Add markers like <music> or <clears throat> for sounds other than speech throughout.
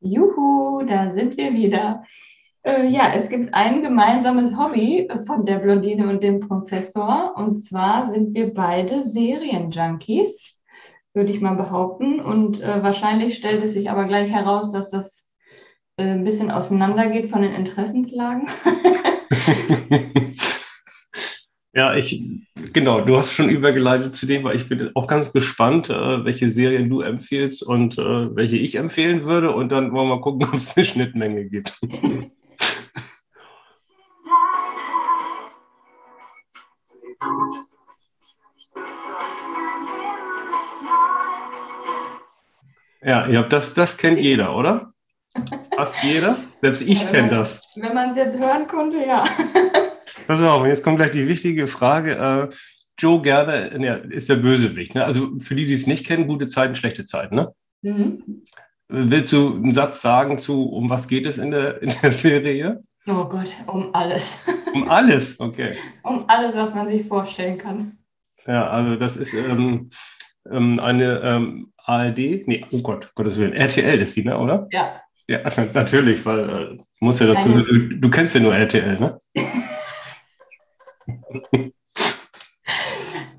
Juhu, da sind wir wieder. Äh, ja, es gibt ein gemeinsames Hobby von der Blondine und dem Professor. Und zwar sind wir beide Serienjunkies, würde ich mal behaupten. Und äh, wahrscheinlich stellt es sich aber gleich heraus, dass das äh, ein bisschen auseinandergeht von den Interessenslagen. <laughs> <laughs> Ja, ich, genau, du hast schon übergeleitet zu dem, weil ich bin auch ganz gespannt, äh, welche Serien du empfiehlst und äh, welche ich empfehlen würde. Und dann wollen wir mal gucken, <laughs> ob es eine Schnittmenge gibt. Ja, ja das, das kennt jeder, oder? Fast jeder? Selbst ich ja, kenne das. Wenn man es jetzt hören konnte, ja. <laughs> Pass auf, jetzt kommt gleich die wichtige Frage. Äh, Joe Gerner ja, ist der Bösewicht. Ne? Also für die, die es nicht kennen, gute Zeiten, schlechte Zeiten. Ne? Mhm. Willst du einen Satz sagen zu, um was geht es in der, in der Serie? Oh Gott, um alles. <laughs> Um alles, okay. um alles, was man sich vorstellen kann. Ja, also das ist ähm, ähm, eine ähm, ARD, nee, oh Gott, Gottes Willen, RTL ist sie, ne, oder? Ja. Ja, <laughs> natürlich, weil äh, muss ja dazu, du, du kennst ja nur RTL, ne? <laughs>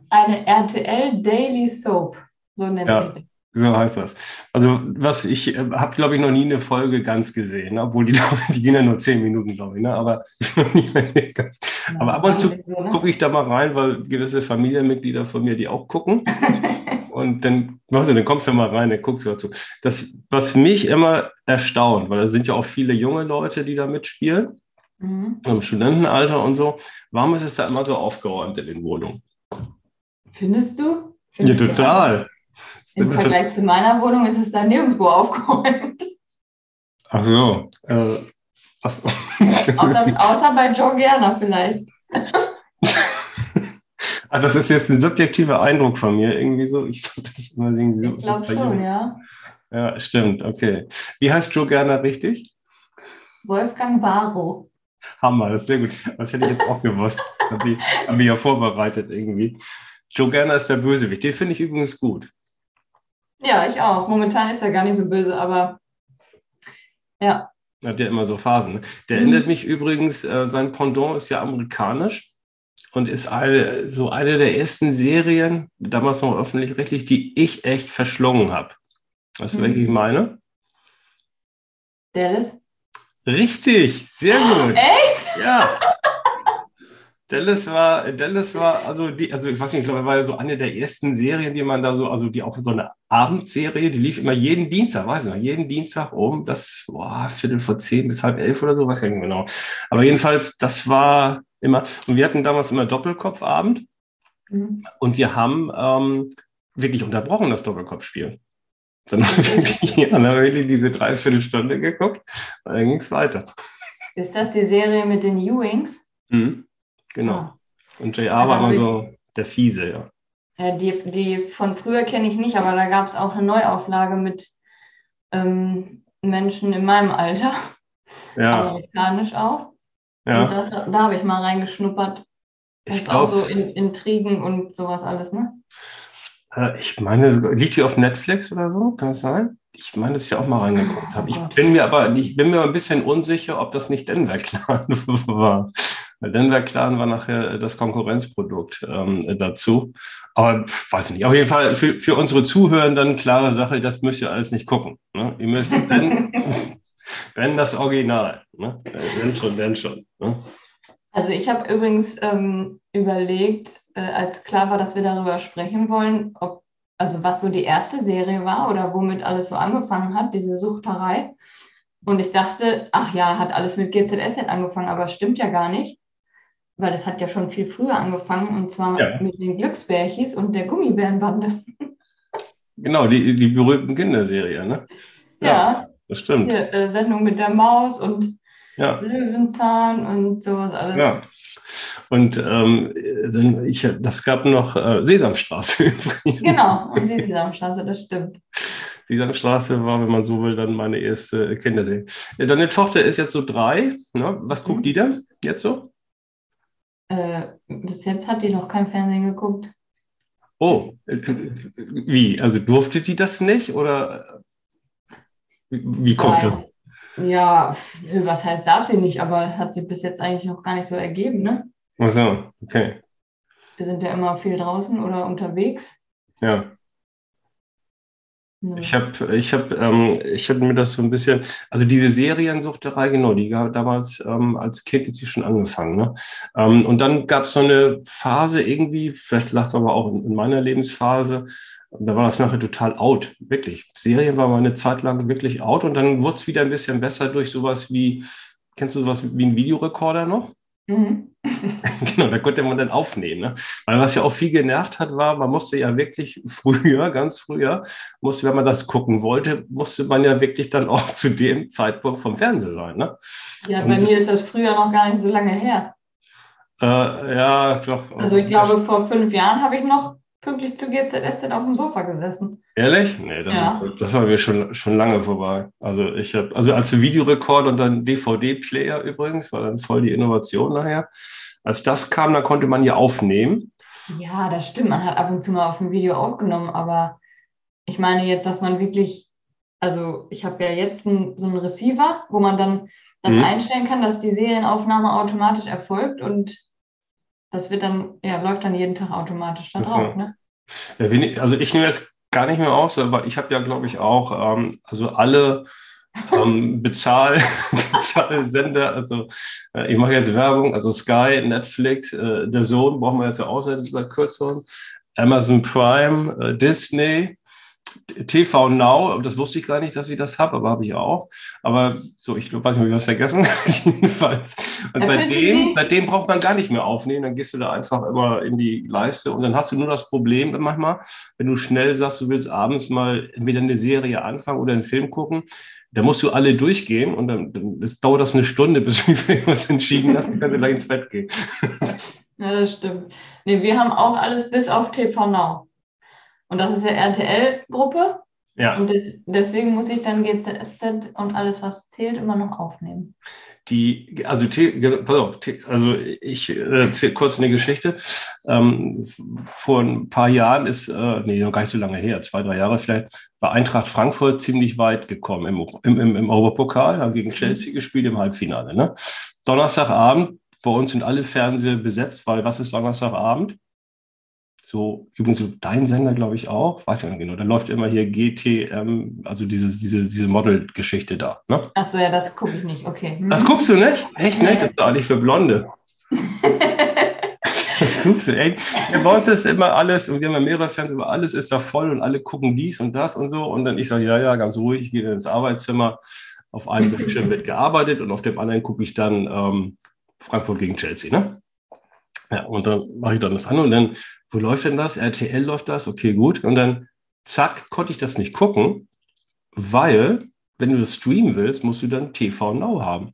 Eine RTL Daily Soap, so nennt ja, sich So heißt das. Also, was ich äh, habe, glaube ich, noch nie eine Folge ganz gesehen, obwohl die, <laughs> die gehen ja nur zehn Minuten, glaube ich, ne? aber, <laughs> ganz, ja, aber ab und zu ne? gucke ich da mal rein, weil gewisse Familienmitglieder von mir die auch gucken. <laughs> und dann, du, dann kommst du mal rein, dann guckst du dazu. Das, was mich immer erstaunt, weil da sind ja auch viele junge Leute, die da mitspielen, mhm. im Studentenalter und so. Warum ist es da immer so aufgeräumt in den Wohnungen? Findest du? Find ja, total. Im Vergleich zu meiner Wohnung ist es da nirgendwo aufgeräumt. Ach so. Äh, <laughs> außer, außer bei Joe Gerner vielleicht. <laughs> ah, das ist jetzt ein subjektiver Eindruck von mir, irgendwie so. Ich, ich glaube schon, ja. Ja, stimmt, okay. Wie heißt Joe Gerner richtig? Wolfgang Barrow. <laughs> Hammer, das ist sehr gut. Das hätte ich jetzt auch gewusst. Habe ich, hab ich ja vorbereitet irgendwie. Joe Gerner ist der Bösewicht. Den finde ich übrigens gut. Ja, ich auch. Momentan ist er gar nicht so böse, aber ja. Hat ja immer so Phasen. Ne? Der mhm. erinnert mich übrigens, äh, sein Pendant ist ja amerikanisch und ist eine, so eine der ersten Serien, damals noch öffentlich-rechtlich, die ich echt verschlungen habe. Weißt du, mhm. welche ich meine? Dallas? Richtig, sehr gut. Echt? Ja. Dallas war, Dallas war, also die, also ich weiß nicht, ich glaube, war ja so eine der ersten Serien, die man da so, also die auch so eine Abendserie, die lief immer jeden Dienstag, weiß ich noch, jeden Dienstag um das, boah, Viertel vor zehn bis halb elf oder so, weiß ich nicht genau. Aber jedenfalls, das war immer, und wir hatten damals immer Doppelkopfabend mhm. und wir haben ähm, wirklich unterbrochen, das Doppelkopfspiel. Dann <laughs> wirklich, dann haben wir wirklich diese Dreiviertelstunde geguckt, und dann ging es weiter. Ist das die Serie mit den Ewings? Mhm. Genau. Ah. Und JR war immer so der Fiese, ja. ja die, die von früher kenne ich nicht, aber da gab es auch eine Neuauflage mit ähm, Menschen in meinem Alter. Ja. Amerikanisch auch. Ja. Und das, da habe ich mal reingeschnuppert. Das ich ist auch so in, Intrigen und sowas alles, ne? Äh, ich meine, liegt die auf Netflix oder so? Kann das sein? Ich meine, dass ich auch mal reingeguckt habe. Ich oh bin mir aber ich bin mir ein bisschen unsicher, ob das nicht Denver Clan <laughs> war. Denver Clan war nachher das Konkurrenzprodukt ähm, dazu. Aber weiß ich nicht. Auf jeden Fall für, für unsere Zuhörenden klare Sache, das müsst ihr alles nicht gucken. Ne? Ihr müsst, wenn, <laughs> wenn das Original. Ne? Wenn schon, wenn schon. Ne? Also ich habe übrigens ähm, überlegt, äh, als klar war, dass wir darüber sprechen wollen, ob, also was so die erste Serie war oder womit alles so angefangen hat, diese Suchterei. Und ich dachte, ach ja, hat alles mit GZSZ angefangen, aber stimmt ja gar nicht weil es hat ja schon viel früher angefangen und zwar ja. mit den Glücksbärchis und der Gummibärenbande. <laughs> Genau, die, die berühmten Kinderserien, ne? Ja, ja das stimmt. Hier, äh, Sendung mit der Maus und ja. Löwenzahn und sowas alles. Ja. Und ähm, ich, das gab noch äh, Sesamstraße. <laughs> genau, und die Sesamstraße, das stimmt. Sesamstraße war, wenn man so will, dann meine erste Kinderserie. Deine Tochter ist jetzt so drei. Ne? Was guckt mhm. die denn jetzt so? Äh, bis jetzt hat die noch kein Fernsehen geguckt. Oh, wie? Also durfte die das nicht oder? Wie, wie kommt das? Ja, was heißt darf sie nicht, aber hat sie bis jetzt eigentlich noch gar nicht so ergeben, ne? Ach so, okay. Wir sind ja immer viel draußen oder unterwegs. Ja. Ich habe ich hab, ähm, ich hab mir das so ein bisschen, also diese Seriensuchterei, genau, die gab damals ähm, als Kind ist sie schon angefangen. Ne? Ähm, und dann gab es so eine Phase irgendwie, vielleicht lag es aber auch in, in, meiner Lebensphase, da war das nachher total out, wirklich. Serien war mal eine Zeit lang wirklich out und dann wurde es wieder ein bisschen besser durch sowas wie, kennst du sowas wie einen Videorekorder noch? <laughs> Mhm. genau, da konnte man dann aufnehmen. Ne? Weil was ja auch viel genervt hat, war, man musste ja wirklich <laughs> früher, ganz früher, musste, wenn man das gucken wollte, musste man ja wirklich dann auch zu dem Zeitpunkt vom Fernseher sein. Ne? Ja, bei Und, mir ist das früher noch gar nicht so lange her. Äh, ja, doch. Also ich glaube, vor fünf Jahren habe ich noch pünktlich zu GZS auf dem Sofa gesessen. Ehrlich? Nee, das, ja. ist, das war mir schon, schon lange vorbei. Also ich habe, also als Videorekord und dann DVD-Player übrigens, war dann voll die Innovation nachher. Als das kam, dann konnte man ja aufnehmen. Ja, das stimmt. Man hat ab und zu mal auf dem Video aufgenommen, aber ich meine jetzt, dass man wirklich, also ich habe ja jetzt ein, so einen Receiver, wo man dann das mhm. einstellen kann, dass die Serienaufnahme automatisch erfolgt und das wird dann, ja, läuft dann jeden Tag automatisch dann drauf, ne? also ich nehme jetzt gar nicht mehr aus, aber ich habe ja, glaube ich, auch ähm, also alle ähm, <laughs> Bezahl, Bezahlsender, also äh, ich mache jetzt Werbung, also Sky, Netflix, äh, der Sohn brauchen wir jetzt ja auch seit, seit kürzerem, Amazon Prime, äh, Disney, TV Now, das wusste ich gar nicht, dass ich das habe, aber habe ich auch. Aber so, ich weiß nicht, ob ich was vergessen. <laughs> Jedenfalls. Und seitdem, seitdem braucht man gar nicht mehr aufnehmen. Dann gehst du da einfach immer in die Leiste und dann hast du nur das Problem manchmal, wenn du schnell sagst, du willst abends mal entweder eine Serie anfangen oder einen Film gucken, da musst du alle durchgehen und dann, dann das dauert das eine Stunde, <laughs> bis du was entschieden hast, dann kannst du gleich ins Bett gehen. <laughs> Ja, das stimmt. Nee, wir haben auch alles bis auf TV Now. Und das ist ja RTL-Gruppe. Ja. Und deswegen muss ich dann GZSZ und alles, was zählt, immer noch aufnehmen. Die, also, pass auf, also ich erzähle kurz eine Geschichte. Ähm, vor ein paar Jahren ist, äh, nee, noch gar nicht so lange her, zwei, drei Jahre vielleicht, war Eintracht Frankfurt ziemlich weit gekommen im, im, im Europapokal, haben gegen Chelsea mhm. gespielt im Halbfinale. Ne? Donnerstagabend, bei uns sind alle Fernseher besetzt, weil was ist Donnerstagabend? So, übrigens so dein Sender, glaube ich, auch, weiß ich nicht genau, da läuft immer hier GTM, also diese, diese, diese Model-Geschichte da. Ne? Ach so, ja, das gucke ich nicht, okay. Hm. Das guckst du nicht? Echt nicht? Das ist doch eigentlich für Blonde. <laughs> das guckst du, ey. Ja, bei uns ist immer alles, und wir haben ja mehrere Fans, aber alles ist da voll und alle gucken dies und das und so. Und dann ich sage, ja, ja, ganz ruhig, ich gehe ins Arbeitszimmer. Auf einem Bildschirm wird gearbeitet und auf dem anderen gucke ich dann ähm, Frankfurt gegen Chelsea, ne? Ja, und dann mache ich dann das an und dann, wo läuft denn das? RTL läuft das, okay, gut. Und dann, zack, konnte ich das nicht gucken, weil, wenn du das streamen willst, musst du dann TV Now haben.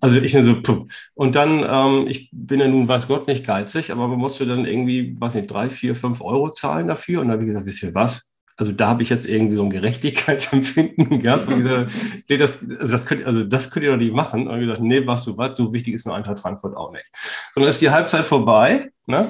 Also ich so, und dann, ähm, ich bin ja nun, weiß Gott, nicht geizig, aber man musste dann irgendwie, weiß nicht, drei, vier, fünf Euro zahlen dafür. Und dann habe ich gesagt, wisst ihr was? Also da habe ich jetzt irgendwie so ein Gerechtigkeitsempfinden <laughs> gehabt. Und gesagt, nee, das, also, das könnt, also das könnt ihr doch nicht machen. Und ich gesagt, nee, was du was, so wichtig ist mir Eintracht Frankfurt auch nicht. Sondern ist die Halbzeit vorbei, ne?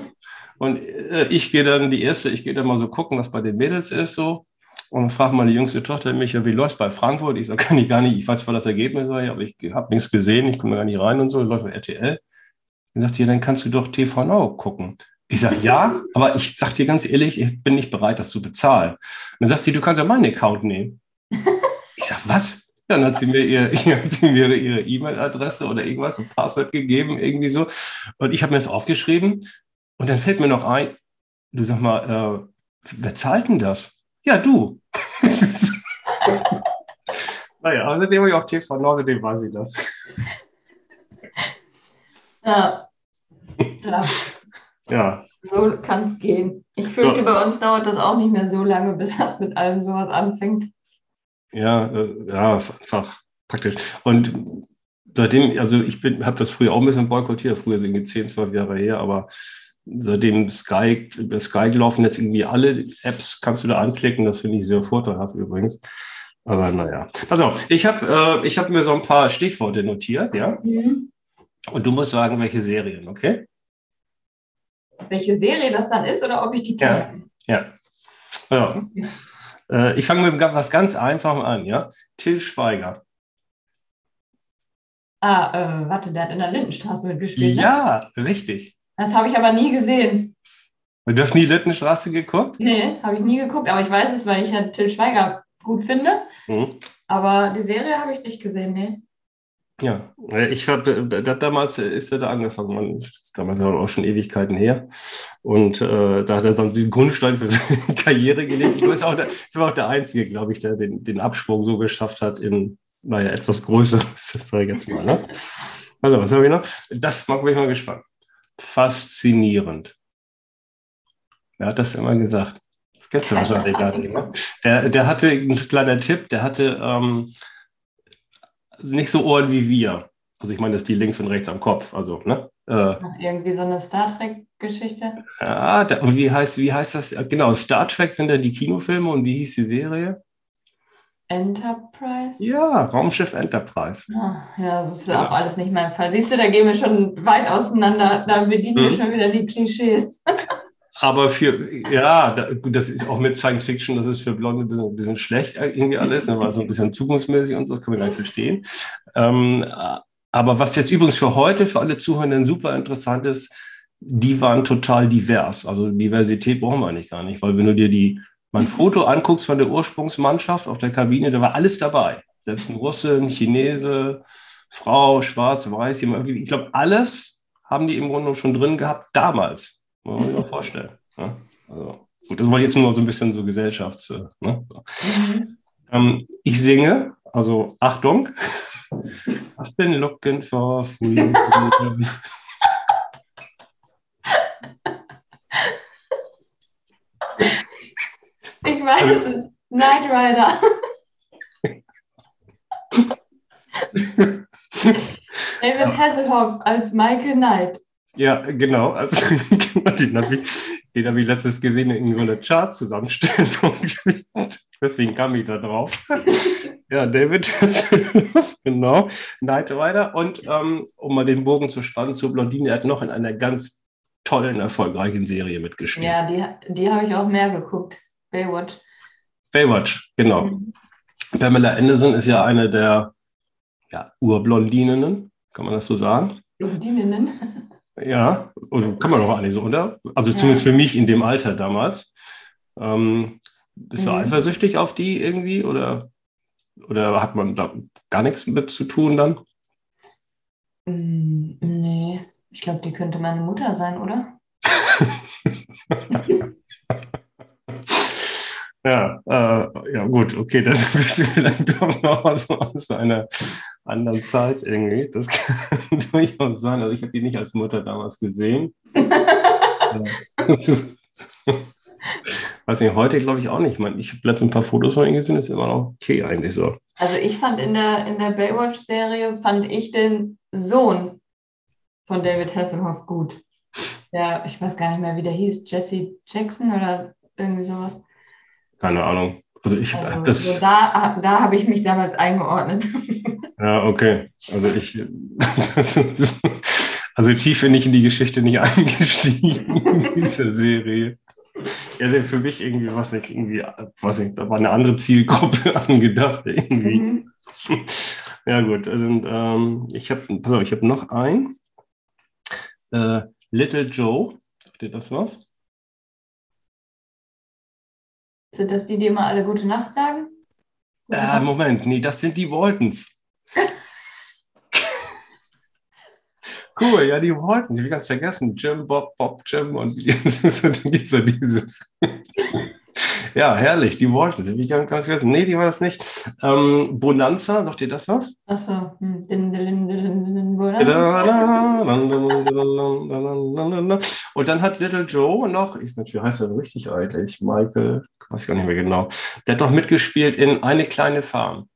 Und äh, ich gehe dann die erste, ich gehe dann mal so gucken, was bei den Mädels ist, so. Und frage meine jüngste Tochter mich, ja, wie läuft bei Frankfurt? Ich sage, <laughs> kann ich gar nicht, ich weiß zwar das Ergebnis, aber ich habe nichts gesehen, ich komme gar nicht rein und so, läuft bei RTL. Dann sagt sie, ja, dann kannst du doch TV Now gucken. Ich sage, ja, aber ich sage dir ganz ehrlich, ich bin nicht bereit, das zu bezahlen. Und dann sagt sie, du kannst ja meinen Account nehmen. <laughs> Ich sage, was? Dann hat sie mir <laughs> ihr, hat sie mir ihre E-Mail-Adresse oder irgendwas, ein Passwort gegeben, irgendwie so. Und ich habe mir das aufgeschrieben. Und dann fällt mir noch ein, du sag mal, äh, wer zahlt denn das? Ja, du. <laughs> naja, außerdem habe ich auch TV, außerdem war sie das. Ja. ja. Ja. So kann es gehen. Ich fürchte, ja. bei uns dauert das auch nicht mehr so lange, <laughs> bis das mit allem sowas anfängt. Ja, äh, ja, einfach praktisch. Und seitdem, also ich habe das früher auch ein bisschen boykottiert, früher sind die 10, 12 Jahre her, aber seitdem Sky, Sky laufen jetzt irgendwie alle Apps, kannst du da anklicken, das finde ich sehr vorteilhaft übrigens. Aber naja. Also, ich habe äh, hab mir so ein paar Stichworte notiert, ja? Mhm. Und du musst sagen, welche Serien, okay? Welche Serie das dann ist oder ob ich die kenne. Ja, ja. ja. Äh, ich fange mit was ganz Einfachem an, ja? Till Schweiger. Ah, äh, warte, der hat in der Lindenstraße mitgespielt. Ne? Ja, richtig. Das habe ich aber nie gesehen. Du hast nie Lindenstraße geguckt? Nee, habe ich nie geguckt, aber ich weiß es, weil ich ja Till Schweiger gut finde. Mhm. Aber die Serie habe ich nicht gesehen, nee. Ja, ich habe damals ist er da angefangen, man, das ist damals auch schon Ewigkeiten her. Und äh, da hat er dann den Grundstein für <laughs> seine Karriere gelegt. Ich weiß auch, das war auch der Einzige, glaube ich, der den, den Absprung so geschafft hat in, naja, etwas Größeres, <laughs> das sage ich jetzt mal. Ne? Also, was habe ich noch? Das mag mich mal gespannt. Faszinierend. Wer hat das immer gesagt? Das kennst du wahrscheinlich nicht. Ne? Der, der hatte, ein kleiner Tipp, der hatte ähm, nicht so Ohren wie wir. Also ich meine, das ist die links und rechts am Kopf. Also, ne? Äh, Irgendwie so eine Star Trek-Geschichte. Ja, da, wie heißt, wie heißt das? Genau, Star Trek sind ja die Kinofilme und wie hieß die Serie? Enterprise? Ja, Raumschiff Enterprise. Ja, ja das ist ja. auch alles nicht mein Fall. Siehst du, da gehen wir schon weit auseinander. Da bedienen hm. wir schon wieder die Klischees. <laughs> Aber für, ja, das ist auch mit Science Fiction, das ist für Blonde ein bisschen, ein bisschen schlecht irgendwie alles, ne, weil so ein bisschen zukunftsmäßig und so, das kann man gar nicht verstehen. Ähm, aber was jetzt übrigens für heute, für alle Zuhörenden super interessant ist, die waren total divers. Also Diversität brauchen wir eigentlich gar nicht, weil wenn du dir die, mein Foto anguckst von der Ursprungsmannschaft auf der Kabine, da war alles dabei. Selbst ein Russe, ein Chinese, Frau, schwarz, weiß, ich glaube, alles haben die im Grunde schon drin gehabt damals. Muss man sich mal vorstellen. Ja? Also, gut, das war jetzt nur so ein bisschen so Gesellschafts. Äh, ne? So. Mhm. Ähm, ich singe, also Achtung. I've been looking for freedom. Ich weiß also, es. Night Rider. <laughs> David Hasselhoff als Michael Knight. Ja, genau. Also, <laughs> den habe ich, hab ich letztes gesehen in so einer Chart-Zusammenstellung. <laughs> Deswegen kam ich da drauf. ja, David, <laughs> genau. Night Rider. Und ähm, um mal den Bogen zu spannen zu Blondine, er hat noch in einer ganz tollen, erfolgreichen Serie mitgespielt. Ja, die, die habe ich auch mehr geguckt. Baywatch. Baywatch, genau. Mhm. Pamela Anderson ist ja eine der ja, Urblondininnen, kann man das so sagen? Blondininnen? Ja, oder kann man doch eigentlich so, oder? Also ja. zumindest für mich in dem Alter damals. Ähm, bist du mhm. eifersüchtig auf die irgendwie oder, oder hat man da gar nichts mit zu tun dann? Mm, nee, ich glaube, die könnte meine Mutter sein, oder? <laughs> ja, äh, ja, gut, okay, das bist du vielleicht doch noch aus, aus einer anderen Zeit irgendwie. Das <laughs> kann durchaus sein. Also ich habe die nicht als Mutter damals gesehen. <laughs> Weiß nicht, heute glaube ich auch nicht. Ich, mein, ich habe letztens ein paar Fotos von ihm gesehen, ist immer noch okay eigentlich so. Also ich fand in der, in der Baywatch-Serie, fand ich den Sohn von David Hasselhoff gut. Ja, ich weiß gar nicht mehr, wie der hieß, Jesse Jackson oder irgendwie sowas. Keine Ahnung. Also ich also, das, so da, da habe ich mich damals eingeordnet. <laughs> Ja, okay. Also ich, <laughs> also tief bin ich in die Geschichte nicht <laughs> eingestiegen in dieser Serie. Ja, für mich irgendwie, was nicht, irgendwie, was nicht, da war eine andere Zielgruppe angedacht, irgendwie. Mhm. Ja, gut. Also, ähm, ich habe, pass auf, ich habe noch ein. Äh, Little Joe. Sagt ihr das was? Sind das die, die immer alle gute Nacht sagen? Äh, Moment, nee, das sind die Waltons. <laughs> cool, ja, die wollten, ich ganz vergessen, Jim, Bob, Bob, Jim und <laughs> so dieses. <laughs> ja, herrlich, die wollten sie. Ich ganz vergessen. Nee, die war das nicht. Ähm, Bonanza, sagt ihr das was? Achso. Und dann hat Little Joe noch, ich weiß, wie heißt er richtig eigentlich? Michael, weiß ich gar nicht mehr genau. Der hat noch mitgespielt in Eine kleine Farm.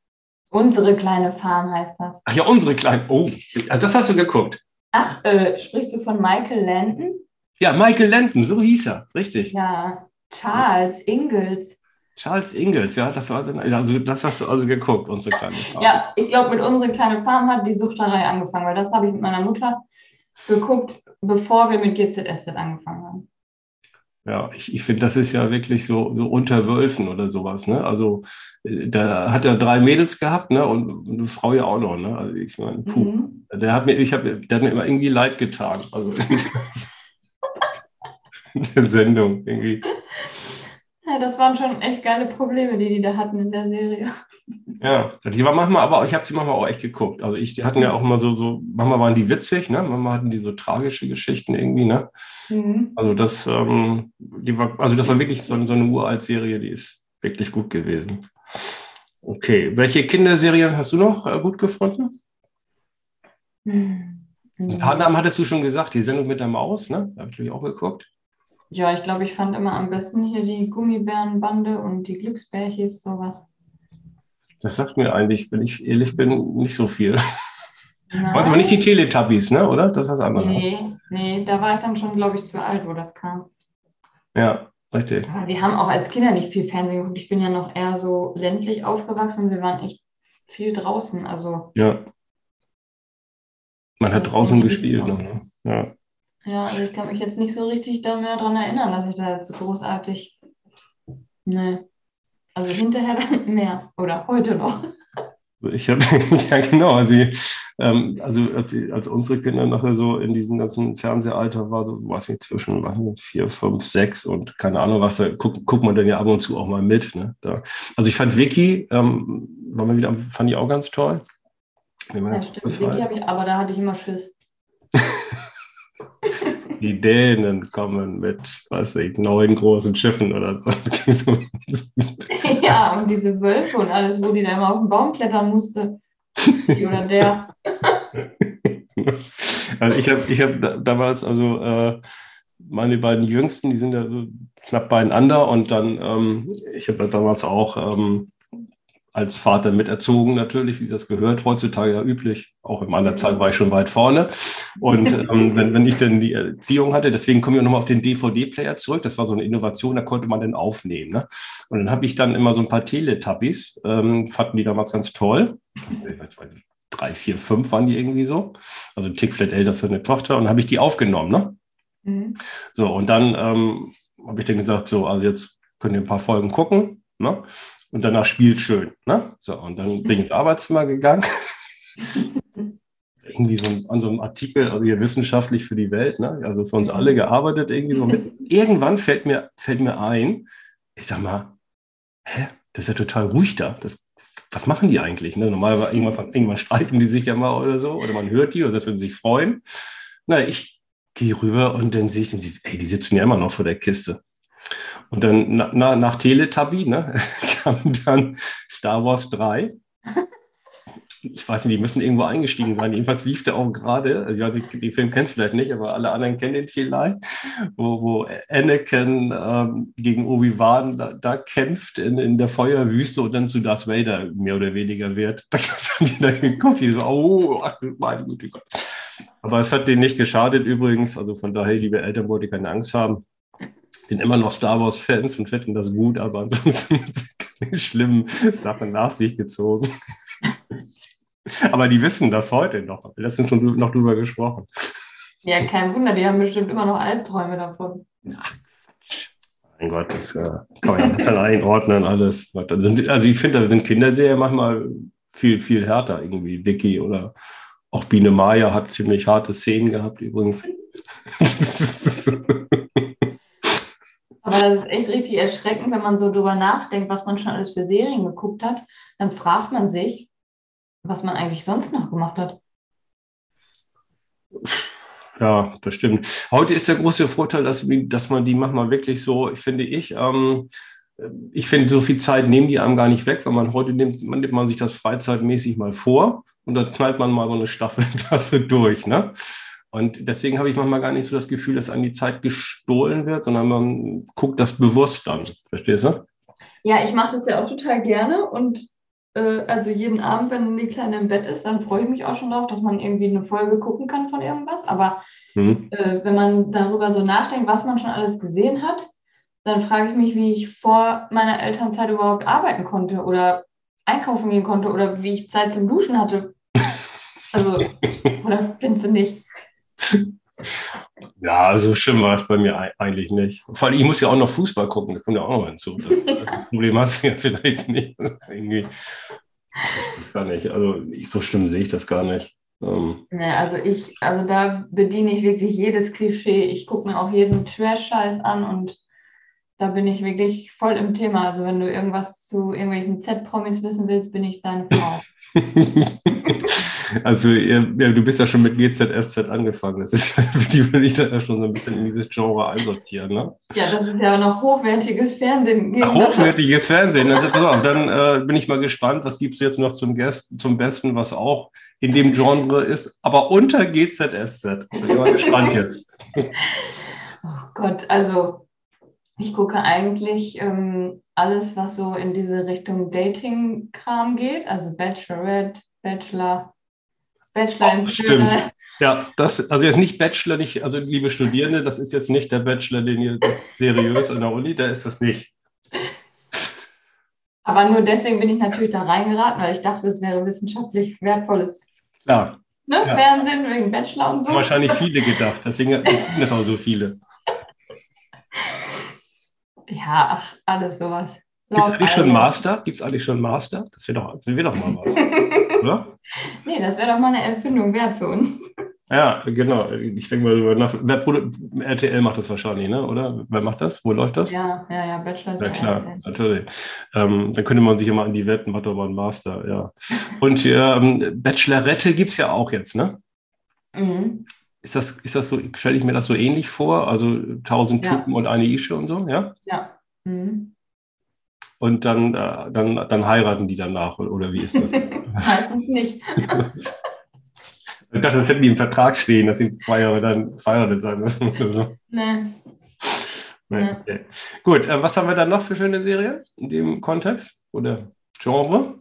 Unsere kleine Farm heißt das. Ach ja, unsere kleine. Oh, das hast du geguckt. Ach, äh, sprichst du von Michael Landon? Ja, Michael Landon, so hieß er, richtig. Ja, Charles Ingalls. Charles Ingalls, ja, das, war, also, das hast du also geguckt, unsere kleine Farm. Ja, ich glaube, mit unsere kleine Farm hat die Suchterei angefangen, weil das habe ich mit meiner Mutter geguckt, bevor wir mit GZSZ angefangen haben. Ja, ich, ich finde, das ist ja wirklich so, so unter Wölfen oder sowas. Ne? Also äh, da hat er drei Mädels gehabt, ne? Und, und eine Frau ja auch noch, ne? Also ich meine, puh. Mhm. Der hat mir, ich habe, der hat mir immer irgendwie leid getan. Also in der <laughs> Sendung irgendwie. Ja, das waren schon echt geile Probleme, die die da hatten in der Serie. Ja, die war manchmal, aber ich habe sie manchmal auch echt geguckt. Also ich, die hatten ja auch immer so, so, manchmal waren die witzig, ne? Manchmal hatten die so tragische Geschichten irgendwie, ne? Mhm. Also das, ähm, die war, also das war wirklich so, so eine uralt Serie, die ist wirklich gut gewesen. Okay, welche Kinderserien hast du noch äh, gut gefunden? Mhm. Ein paar Namen hattest du schon gesagt, die Sendung mit der Maus, ne? Da habe ich auch geguckt. Ja, ich glaube, ich fand immer am besten hier die Gummibärenbande und die Glücksbärchis, sowas. Das sagt mir eigentlich, wenn ich ehrlich bin, nicht so viel. Nein. aber nicht die Teletubbies, ne? oder? Das ist was anderes. Nee, nee, da war ich dann schon, glaube ich, zu alt, wo das kam. Ja, richtig. Aber wir haben auch als Kinder nicht viel Fernsehen geguckt. Ich bin ja noch eher so ländlich aufgewachsen. Wir waren echt viel draußen. Also. Ja. Man hat draußen gespielt noch, ne? Ja. Ja, also ich kann mich jetzt nicht so richtig da mehr daran erinnern, dass ich da jetzt so großartig. Nee. Also hinterher <laughs> mehr oder heute noch. Ich habe, <laughs> ja genau, also, ähm, also als, als, unsere Kinder nachher so in diesem ganzen Fernsehalter war, so weiß nicht, zwischen was nicht, vier, fünf, sechs und keine Ahnung was, da guckt, guckt man dann ja ab und zu auch mal mit. Ne? Da, also ich fand Vicky, ähm, war mal wieder, fand ich auch ganz toll. Ja, stimmt, Vicky habe ich, aber da hatte ich immer Schiss. <laughs> die Dänen kommen mit, weiß ich, neun großen Schiffen oder so. <laughs> ja, und diese Wölfe und alles, wo die da immer auf den Baum klettern musste. oder der. <laughs> also ich habe ich hab damals, also äh, meine beiden Jüngsten, die sind ja so knapp beieinander und dann, ähm, ich habe damals auch ähm, als Vater miterzogen natürlich, wie das gehört, heutzutage ja üblich. Auch in meiner Zeit war ich schon weit vorne. Und <laughs> ähm, wenn, wenn ich dann die Erziehung hatte, deswegen kommen wir nochmal auf den DVD-Player zurück, das war so eine Innovation, da konnte man dann aufnehmen. Ne? Und dann habe ich dann immer so ein paar Teletubbies, ähm, fanden die damals ganz toll. Drei, vier, fünf waren die irgendwie so. Also ein Tick vielleicht älter als eine Tochter. Und dann habe ich die aufgenommen. Ne? Mhm. So, und dann ähm, habe ich dann gesagt, so, also jetzt könnt ihr ein paar Folgen gucken. Ne? Und danach spielt schön. Ne? So, und dann <laughs> bin ich ins Arbeitszimmer gegangen. <laughs> irgendwie so an so einem Artikel, also hier wissenschaftlich für die Welt, ne? also für uns alle gearbeitet, irgendwie so mit. <laughs> Irgendwann fällt mir, fällt mir ein, ich sag mal, hä, das ist ja total ruhig da. Das, was machen die eigentlich? Ne? Normalerweise irgendwann, irgendwann streiten die sich ja mal oder so, oder man hört die, oder das würden sich freuen. Na, ich gehe rüber und dann sehe ich, ey, die sitzen ja immer noch vor der Kiste. Und dann na, nach Teletubby ne, kam dann Star Wars 3. Ich weiß nicht, die müssen irgendwo eingestiegen sein. Jedenfalls lief der auch gerade, also ich weiß nicht, den Film kennst du vielleicht nicht, aber alle anderen kennen den vielleicht, wo, wo Anakin ähm, gegen Obi-Wan da, da, kämpft in, in der Feuerwüste und dann zu Darth Vader mehr oder weniger wird. <laughs> Das haben die dann geguckt, die so, oh, meine Güte Gott. Aber es hat denen nicht geschadet übrigens, also von daher, liebe Eltern, wollte keine Angst haben sind immer noch Star Wars-Fans und finden das gut, aber ansonsten <laughs> keine schlimmen Sachen nach sich gezogen. <laughs> aber die wissen das heute noch. Letztens schon noch drüber gesprochen. Ja, kein Wunder, die haben bestimmt immer noch Albträume davon. Ach, mein Gott, das äh, kann man ja einordnen, alles. Also ich finde, da sind Kinderserien manchmal viel, viel härter irgendwie. Vicky oder auch Biene Maya hat ziemlich harte Szenen gehabt übrigens. <laughs> Aber das ist echt richtig erschreckend, wenn man so drüber nachdenkt, was man schon alles für Serien geguckt hat. Dann fragt man sich, was man eigentlich sonst noch gemacht hat. Ja, das stimmt. Heute ist der große Vorteil, dass, dass man die manchmal wirklich so, finde ich, ähm, ich finde, so viel Zeit nehmen die einem gar nicht weg, weil man heute nimmt, man nimmt man sich das freizeitmäßig mal vor und dann knallt man mal so eine Staffeltasse <laughs> durch. Ne? Und deswegen habe ich manchmal gar nicht so das Gefühl, dass an die Zeit gestohlen wird, sondern man guckt das bewusst an. Verstehst du? Ja, ich mache das ja auch total gerne und äh, also jeden Abend, wenn die Kleine im Bett ist, dann freue ich mich auch schon darauf, dass man irgendwie eine Folge gucken kann von irgendwas. Aber mhm. äh, wenn man darüber so nachdenkt, was man schon alles gesehen hat, dann frage ich mich, wie ich vor meiner Elternzeit überhaupt arbeiten konnte oder einkaufen gehen konnte oder wie ich Zeit zum Duschen hatte. <laughs> Also, oder findest du nicht? Ja, so schlimm war es bei mir eigentlich nicht. Vor allem, ich muss ja auch noch Fußball gucken, das kommt ja auch noch hinzu. Das, das Problem hast du ja vielleicht nicht. <laughs> Irgendwie. Das gar nicht. Also so schlimm sehe ich das gar nicht. Ähm. Ja, also ich, also da bediene ich wirklich jedes Klischee. Ich gucke mir auch jeden Trash-Scheiß an und da bin ich wirklich voll im Thema. Also wenn du irgendwas zu irgendwelchen Z-Promis wissen willst, bin ich deine Frau. <laughs> also ja, du bist ja schon mit GZSZ angefangen. Das ist, <laughs> die würde ich da ja schon so ein bisschen in dieses Genre einsortieren. Ne? Ja, das ist ja auch noch hochwertiges Fernsehen. Ach, hochwertiges Fernsehen. Also, pass dann äh, bin ich mal gespannt, was gibst du jetzt noch zum, Gäst, zum Besten, was auch in dem Genre ist, aber unter GZSZ. Bin mal gespannt jetzt. <laughs> Oh Gott, also ich gucke eigentlich ähm, alles, was so in diese Richtung Dating-Kram geht, also Bachelorette, Bachelor, Bachelor oh, in Stimmt. Ja, das, also jetzt nicht Bachelor, nicht, also liebe Studierende, das ist jetzt nicht der Bachelor, den ihr das seriös an der Uni, der ist das nicht. Aber nur deswegen bin ich natürlich da reingeraten, weil ich dachte, es wäre wissenschaftlich wertvolles Klar. Ne? Ja. Fernsehen wegen Bachelor und so. Wahrscheinlich viele gedacht, deswegen gibt es auch so viele. Ja, ach, alles sowas. Gibt es eigentlich schon Master? Gibt es eigentlich schon Master? Das wäre doch, wär doch mal was. <laughs> oder? Nee, das wäre doch mal eine Erfindung wert für uns. Ja, genau. Ich denke mal, nach, wer, RTL macht das wahrscheinlich, ne? oder? Wer macht das? Wo läuft das? Ja, ja, ja, Bachelor. Ja, klar, RTL. natürlich. Ähm, dann könnte man sich immer an die Wetten, was aber ein Master, ja. Und ähm, Bachelorette gibt es ja auch jetzt, ne? Mhm. Ist das, ist das so, stelle ich mir das so ähnlich vor? Also tausend ja. Typen und eine Ische und so, ja? Ja. Mhm. Und dann, äh, dann, dann heiraten die danach, oder wie ist das? <laughs> Meistens nicht. Ich dachte, das hätten die im Vertrag stehen, dass sie zwei Jahre dann verheiratet sein müssen oder so. Nee. nee okay. Gut, äh, was haben wir dann noch für schöne Serien in dem Kontext oder Genre?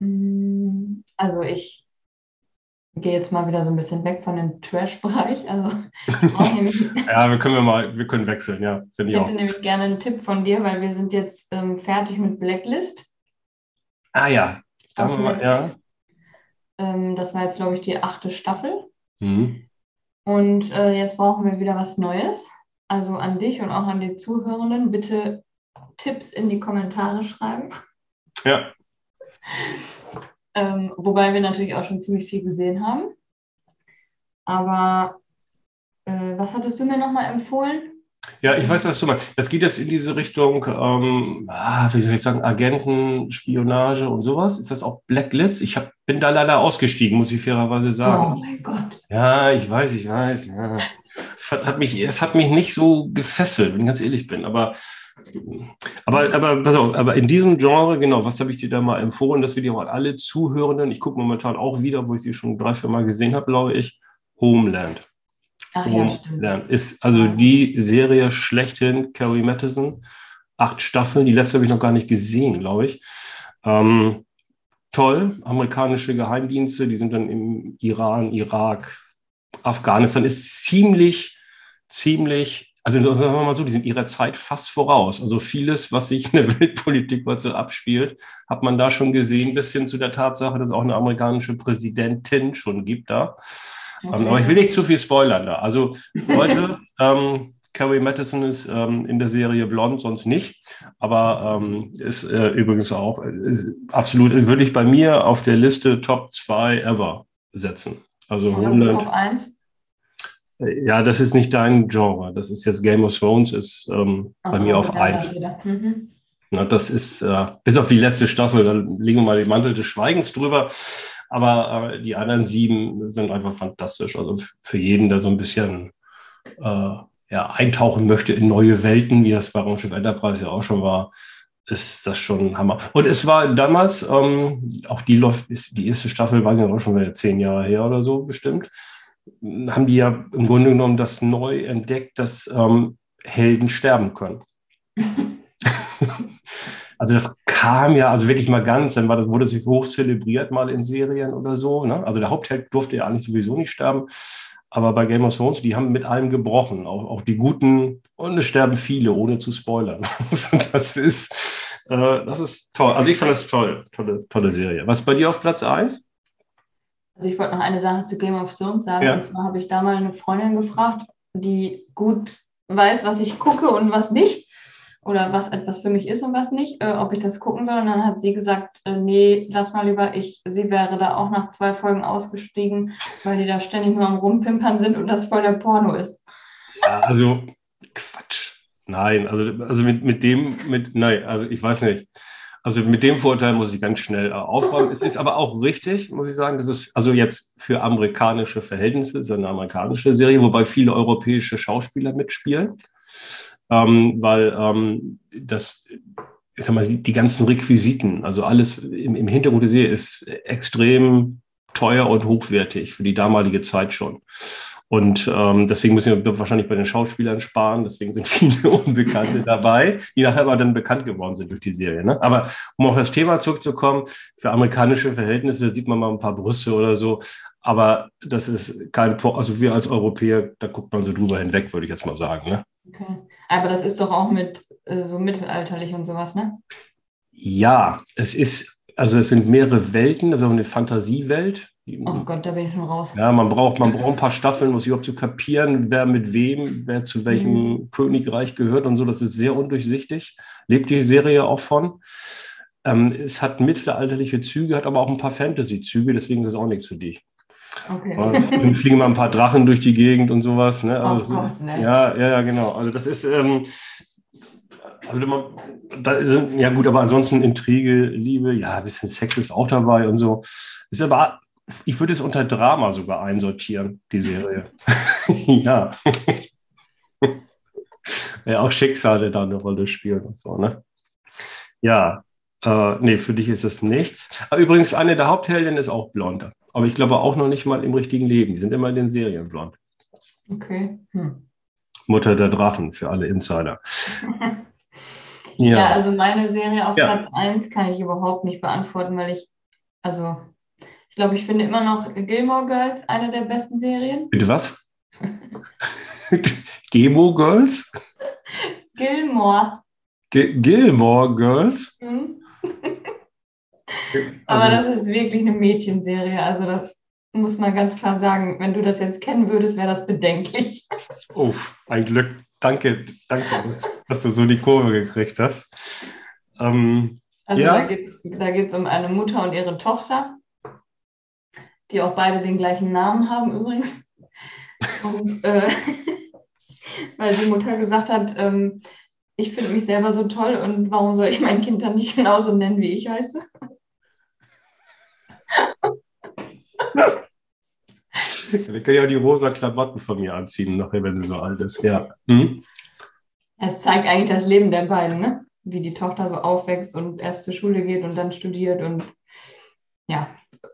Mm, also ich gehe jetzt mal wieder so ein bisschen weg von dem Trash-Bereich. Also <laughs> ja, wir können wir mal, wir können wechseln, ja. Ich, ich hätte auch. nämlich gerne einen Tipp von dir, weil wir sind jetzt ähm, fertig mit Blacklist. Ah ja, sagen wir mal, ja. Ähm, das war jetzt, glaube ich, die achte Staffel. Mhm. Und äh, jetzt brauchen wir wieder was Neues. Also an dich und auch an die Zuhörenden, bitte Tipps in die Kommentare schreiben. Ja. <laughs> ähm, wobei wir natürlich auch schon ziemlich viel gesehen haben. Aber äh, was hattest du mir nochmal empfohlen? Ja, ich weiß, was du meinst. Das geht jetzt in diese Richtung, ähm, ah, wie soll ich sagen, Agenten, Spionage und sowas. Ist das auch Blacklist? Ich hab, bin da leider ausgestiegen, muss ich fairerweise sagen. Oh mein Gott. Ja, ich weiß, ich weiß. Ja. Es, hat mich, es hat mich nicht so gefesselt, wenn ich ganz ehrlich bin. Aber, aber, aber, pass auf, aber in diesem Genre, genau, was habe ich dir da mal empfohlen, dass wir die auch alle Zuhörenden, ich gucke momentan auch wieder, wo ich sie schon drei, vier Mal gesehen habe, glaube ich, Homeland. Ach ja, stimmt. Ist also die Serie schlechthin, Carrie Matheson. Acht Staffeln, die letzte habe ich noch gar nicht gesehen, glaube ich. Ähm, toll, amerikanische Geheimdienste, die sind dann im Iran, Irak, Afghanistan, ist ziemlich, ziemlich, also sagen wir mal so, die sind ihrer Zeit fast voraus. Also vieles, was sich in der <laughs> Weltpolitik heute so abspielt, hat man da schon gesehen, bis hin zu der Tatsache, dass es auch eine amerikanische Präsidentin schon gibt da. Okay. Ähm, aber ich will nicht zu viel spoilern da. Also Leute, <laughs> ähm, Carrie Matheson ist ähm, in der Serie Blond, sonst nicht. Aber ähm, ist äh, übrigens auch äh, absolut, würde ich bei mir auf der Liste Top 2 ever setzen. Also ja, 100, Top 1? Ja, das ist nicht dein Genre. Das ist jetzt Game of Thrones, ist ähm, bei so, mir auf 1. Mhm. Na, das ist, äh, bis auf die letzte Staffel, da legen wir mal den Mantel des Schweigens drüber. Aber äh, die anderen sieben sind einfach fantastisch. Also für jeden, der so ein bisschen äh, ja, eintauchen möchte in neue Welten, wie das bei Raumschiff Enterprise ja auch schon war, ist das schon Hammer. Und es war damals, ähm, auch die läuft, ist die erste Staffel, weiß ich noch, auch schon wieder zehn Jahre her oder so bestimmt, haben die ja im Grunde genommen das neu entdeckt, dass ähm, Helden sterben können. <laughs> Also das kam ja, also wirklich mal ganz, dann war das, wurde es hoch zelebriert mal in Serien oder so. Ne? Also der Hauptheld durfte ja eigentlich sowieso nicht sterben. Aber bei Game of Thrones, die haben mit allem gebrochen, auch, auch die Guten. Und es sterben viele, ohne zu spoilern. <laughs> das ist, äh, das ist toll. Also ich fand das toll, tolle, tolle Serie. Was bei dir auf Platz 1? Also ich wollte noch eine Sache zu Game of Thrones sagen. Ja. Und zwar habe ich da mal eine Freundin gefragt, die gut weiß, was ich gucke und was nicht. Oder was etwas für mich ist und was nicht, äh, ob ich das gucken soll. Und dann hat sie gesagt, äh, nee, lass mal lieber ich. Sie wäre da auch nach zwei Folgen ausgestiegen, weil die da ständig nur am Rumpimpern sind und das voll der Porno ist. Ja, also Quatsch. Nein, also, also mit, mit dem, mit, nein, also ich weiß nicht. Also mit dem Vorurteil muss ich ganz schnell äh, aufräumen. es ist aber auch richtig, muss ich sagen, das ist also jetzt für amerikanische Verhältnisse, ist eine amerikanische Serie, wobei viele europäische Schauspieler mitspielen. Ähm, weil ähm, das, ich sag mal, die, die ganzen Requisiten, also alles im, im Hintergrund der Serie ist extrem teuer und hochwertig für die damalige Zeit schon. Und ähm, deswegen müssen wir wahrscheinlich bei den Schauspielern sparen. Deswegen sind <laughs> viele Unbekannte <laughs> dabei, die nachher aber dann bekannt geworden sind durch die Serie. Ne? Aber um auf das Thema zurückzukommen, für amerikanische Verhältnisse sieht man mal ein paar Brüste oder so. Aber das ist kein, also wir als Europäer, da guckt man so drüber hinweg, würde ich jetzt mal sagen. Ne? Okay. Aber das ist doch auch mit äh, so mittelalterlich und sowas, ne? Ja, es ist, also es sind mehrere Welten, also eine Fantasiewelt. Oh Gott, da bin ich schon raus. Ja, man braucht, man braucht ein paar Staffeln, um es überhaupt zu kapieren, wer mit wem, wer zu welchem Königreich gehört und so. Das ist sehr undurchsichtig. Lebt die Serie auch von. Ähm, es hat mittelalterliche Züge, hat aber auch ein paar Fantasy-Züge, deswegen ist es auch nichts für dich. Okay. Dann fliegen mal ein paar Drachen durch die Gegend und sowas. Ne? Oh Also, Gott, ne. Ja, ja, ja, genau. Also das ist, ähm, also man, da sind, ja gut, aber ansonsten Intrige, Liebe, ja, ein bisschen Sex ist auch dabei und so. Ist aber, ich würde es unter Drama sogar einsortieren, die Serie. <laughs> ja. <laughs> ja, auch Schicksale da eine Rolle spielen und so, ne? Ja, äh, nee, für dich ist es nichts. Aber übrigens, eine der Hauptheldinnen ist auch blond. Aber ich glaube auch noch nicht mal im richtigen Leben. Die sind immer in den Serien blond. Okay. Hm. Mutter der Drachen für alle Insider. <laughs> Ja. Ja, also meine Serie auf Ja. Platz 1 kann ich überhaupt nicht beantworten, weil ich, also, ich glaube, ich finde immer noch Gilmore Girls eine der besten Serien. bitte was? <laughs> Gemo Girls? Gilmore. G Gilmore Girls? Hm? Aber Also, das ist wirklich eine Mädchenserie. Also das muss man ganz klar sagen. Wenn du das jetzt kennen würdest, wäre das bedenklich. oh, ein Glück. Danke, danke, dass, dass du so die Kurve gekriegt hast. Ähm, Also Ja. da geht es um eine Mutter und ihre Tochter, die auch beide den gleichen Namen haben übrigens. Und äh, <laughs> weil die Mutter gesagt hat, ähm, ich finde mich selber so toll und warum soll ich mein Kind dann nicht genauso nennen, wie ich heiße? <laughs> wir können ja die rosa Klamotten von mir anziehen, nachher, wenn sie so alt ist. Ja. Hm? Es zeigt eigentlich das Leben der beiden, ne? wie die Tochter so aufwächst und erst zur Schule geht und dann studiert und ja,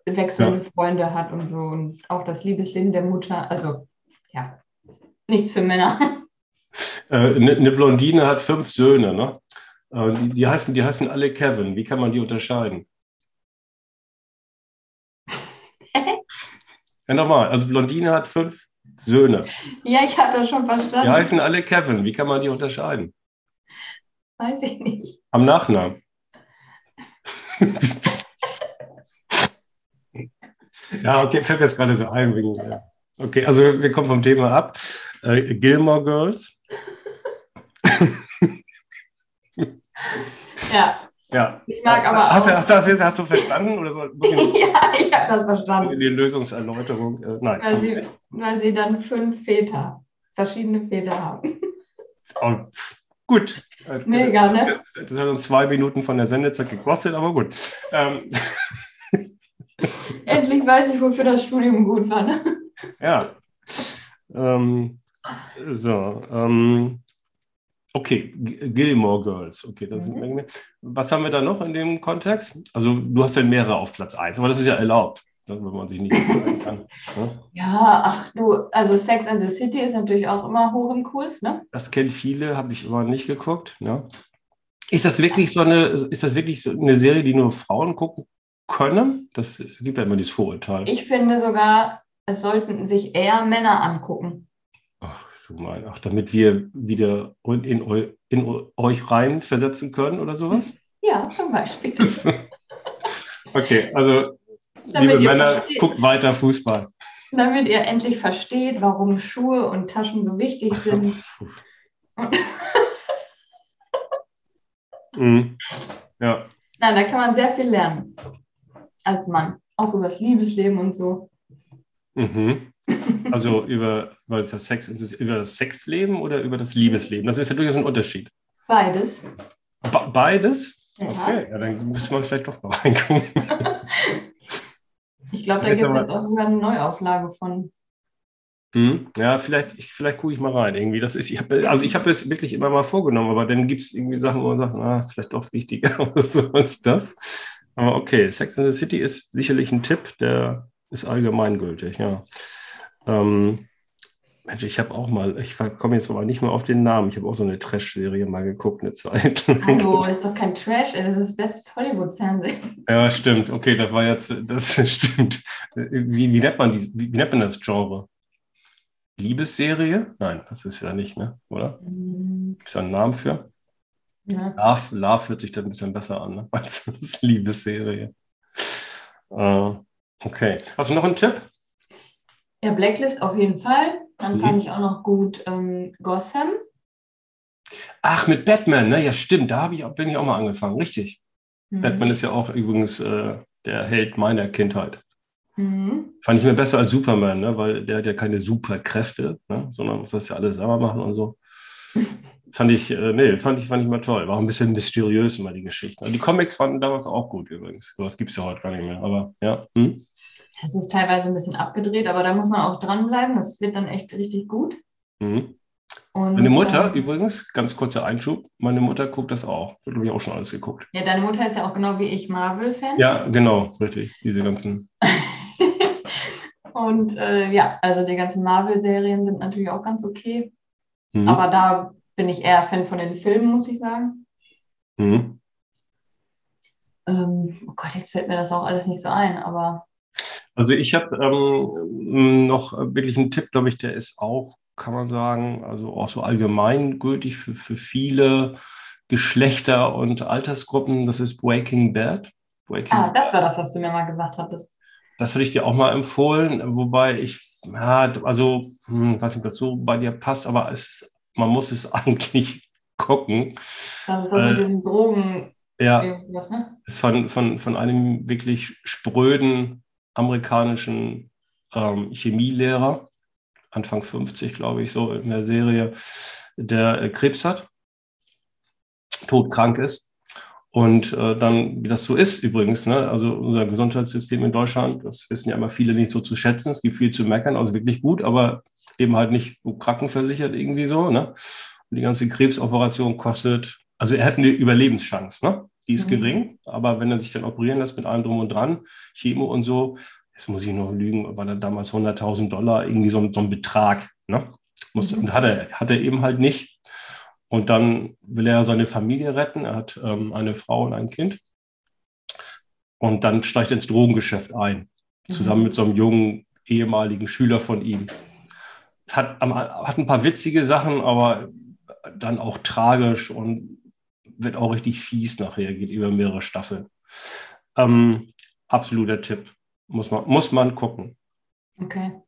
wechselnde Freunde hat und so und auch das Liebesleben der Mutter. Also ja, nichts für Männer. <laughs> Äh, Eine eine Blondine hat fünf Söhne, ne? Äh, Die, die, heißen, die heißen alle Kevin. Wie kann man die unterscheiden? <laughs> Ja, nochmal. Also Blondine hat fünf Söhne. Ja, ich hatte das schon Die verstanden. heißen alle Kevin. Wie kann man die unterscheiden? Weiß ich nicht. Am Nachnamen. <laughs> ja, okay, fällt mir jetzt gerade so ein. Wegen, ja. Okay, also wir kommen vom Thema ab. Äh, Gilmore Girls. <laughs> Ja, Ja. ich mag aber hast, du, auch. hast, hast, du, hast du verstanden? Oder so, <laughs> ja, ich habe das verstanden. in die Lösungserläuterung? Äh, nein. Weil sie, weil sie dann fünf Väter, verschiedene Väter haben. Oh, gut. Äh, Mega, ne? Das, das hat uns zwei Minuten von der Sendezeit gekostet, aber gut. Ähm, <laughs> <laughs> Endlich weiß ich, wofür das Studium gut war. Ne? ja. Ähm, so. Ähm, okay, Gilmore Girls. Okay, das sind Mhm. Menge. Was haben wir da noch in dem Kontext? Also, du hast ja mehrere auf Platz 1, aber das ist ja erlaubt, ne, wenn man sich nicht kann. Ne? Ja, ach du, also Sex and the City ist natürlich auch immer hoch im Kurs, ne? Das kennen viele, habe ich aber nicht geguckt. Ne? Ist das wirklich so eine, ist das wirklich so eine Serie, die nur Frauen gucken können? Das gibt ja immer dieses Vorurteil. Ich finde sogar, es sollten sich eher Männer angucken. Ach, du mein, ach, damit wir wieder in, in, eu, in eu- euch rein versetzen können oder sowas? Ja, zum Beispiel. <laughs> okay, also Liebe Männer, guckt weiter Fußball. Damit ihr endlich versteht, warum Schuhe und Taschen so wichtig <laughs> sind. mhm. Ja. Nein, da kann man sehr viel lernen. Als Mann. Auch über das Liebesleben und so. Mhm. <laughs> Also über, über, das Sex, über das Sexleben oder über das Liebesleben? Das ist ja durchaus ein Unterschied. Beides. Be beides? Ja. Okay, ja, dann müsste man vielleicht doch mal <laughs> reingucken. ich glaube, da gibt es jetzt auch sogar eine Neuauflage von. Hm, ja, vielleicht, vielleicht gucke ich mal rein. Irgendwie. Das ist, ich hab, also ich habe es wirklich immer mal vorgenommen, aber dann gibt es irgendwie Sachen, wo man sagt, na, ist vielleicht doch wichtiger <laughs> so als das. Aber okay, Sex in the City ist sicherlich ein Tipp, der ist allgemeingültig, ja. Ähm, Mensch, ich habe auch mal, ich komme jetzt aber nicht mehr auf den Namen, ich habe auch so eine Trash-Serie mal geguckt, eine Zeit. Hallo, das ist doch kein Trash, das ist bestes Hollywood-Fernsehen. Ja, stimmt, okay, das war jetzt, das <laughs> stimmt. Wie, wie, nennt man die, wie, wie nennt man das Genre? Liebesserie? Nein, das ist ja nicht, ne? Oder? Mhm. Gibt es da einen Namen für? Ja. Love, Love hört sich dann ein bisschen besser an, ne? <laughs> als Liebesserie. Äh, okay. Hast du noch einen Tipp? Ja, Blacklist auf jeden Fall. Dann mhm. fand ich auch noch gut ähm, Gotham. Ach, mit Batman, ne? Ja, stimmt. Da ich, bin ich auch mal angefangen. Richtig. Mhm. Batman ist ja auch übrigens äh, der Held meiner Kindheit. Mhm. Fand ich mir besser als Superman, ne? weil der hat ja keine Superkräfte, ne? sondern muss das ja alles selber machen und so. <laughs> fand ich, äh, nee, fand ich, fand ich mal toll. War ein bisschen mysteriös immer die Geschichte. Die Comics fanden damals auch gut übrigens. So was gibt es ja heute gar nicht mehr. Aber ja. Hm? Es ist teilweise ein bisschen abgedreht, aber da muss man auch dranbleiben. Das wird dann echt richtig gut. Mhm. Und, meine Mutter, äh, übrigens, ganz kurzer Einschub, meine Mutter guckt das auch. Da habe ich auch schon alles geguckt. Ja, deine Mutter ist ja auch genau wie ich Marvel-Fan. Ja, genau, richtig. Diese ganzen. <laughs> und äh, ja, also die ganzen Marvel-Serien sind natürlich auch ganz okay. Mhm. Aber da bin ich eher Fan von den Filmen, muss ich sagen. Mhm. Ähm, oh Gott, jetzt fällt mir das auch alles nicht so ein, aber also ich habe ähm, noch wirklich einen Tipp, glaube ich, der ist auch, kann man sagen, also auch so allgemeingültig für, für viele Geschlechter und Altersgruppen. Das ist Breaking Bad. Breaking ah, das war das, was du mir mal gesagt hattest. Das hätte ich dir auch mal empfohlen, wobei ich, ja, also, hm, weiß nicht, ob das so bei dir passt, aber es ist, man muss es <laughs> eigentlich gucken. Das ist das äh, mit diesen Drogen. Ja, ne? ist von, von, von einem wirklich spröden amerikanischen ähm, Chemielehrer, Anfang 50, glaube ich, so in der Serie, der äh, Krebs hat, todkrank ist. Und äh, dann, wie das so ist übrigens, ne? also unser Gesundheitssystem in Deutschland, das wissen ja immer viele nicht so zu schätzen. Es gibt viel zu meckern, also wirklich gut, aber eben halt nicht so krankenversichert irgendwie so. Ne? Und die ganze Krebsoperation kostet, also er hat eine Überlebenschance. Ne? die ist mhm. gering, aber wenn er sich dann operieren lässt mit allem drum und dran, Chemo und so, jetzt muss ich noch lügen, war da damals 100.000 Dollar, irgendwie so, so ein Betrag. Ne? Musste, mhm. Und hat er, hat er eben halt nicht. Und dann will er seine Familie retten. Er hat ähm, eine Frau und ein Kind. Und dann steigt er ins Drogengeschäft ein, zusammen mhm. mit so einem jungen ehemaligen Schüler von ihm. Hat, hat ein paar witzige Sachen, aber dann auch tragisch und wird auch richtig fies nachher, geht über mehrere Staffeln. Ähm, absoluter Tipp. Muss man, muss man gucken. Okay.